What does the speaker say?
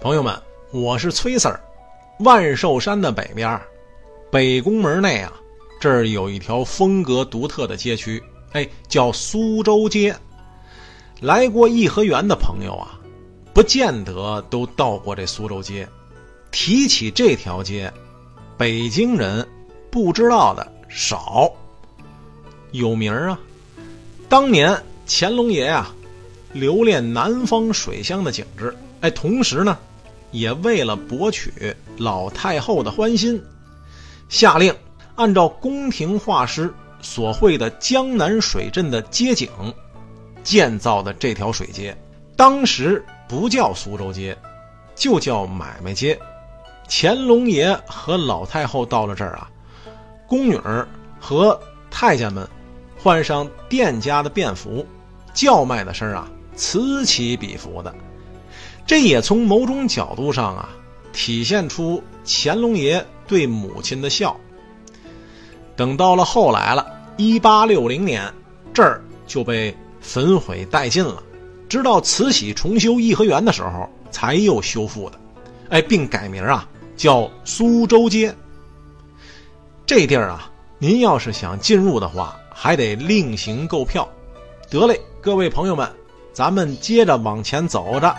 朋友们，我是崔 Sir。万寿山的北边，北宫门内啊，这儿有一条风格独特的街区，哎，叫苏州街。来过颐和园的朋友啊，不见得都到过这苏州街。提起这条街，北京人不知道的少。有名啊，当年乾隆爷啊，留恋南方水乡的景致，哎，同时呢。也为了博取老太后的欢心，下令按照宫廷画师所绘的江南水镇的街景建造的这条水街。当时不叫苏州街，就叫买卖街。乾隆爷和老太后到了这儿啊，宫女儿和太监们换上店家的便服，叫卖的声啊此起彼伏的。这也从某种角度上啊，体现出乾隆爷对母亲的孝。等到了后来了，一八六零年，这儿就被焚毁殆尽了。直到慈禧重修颐和园的时候，才又修复的。哎，并改名啊，叫苏州街。这地儿啊，您要是想进入的话，还得另行购票。得嘞，各位朋友们，咱们接着往前走着。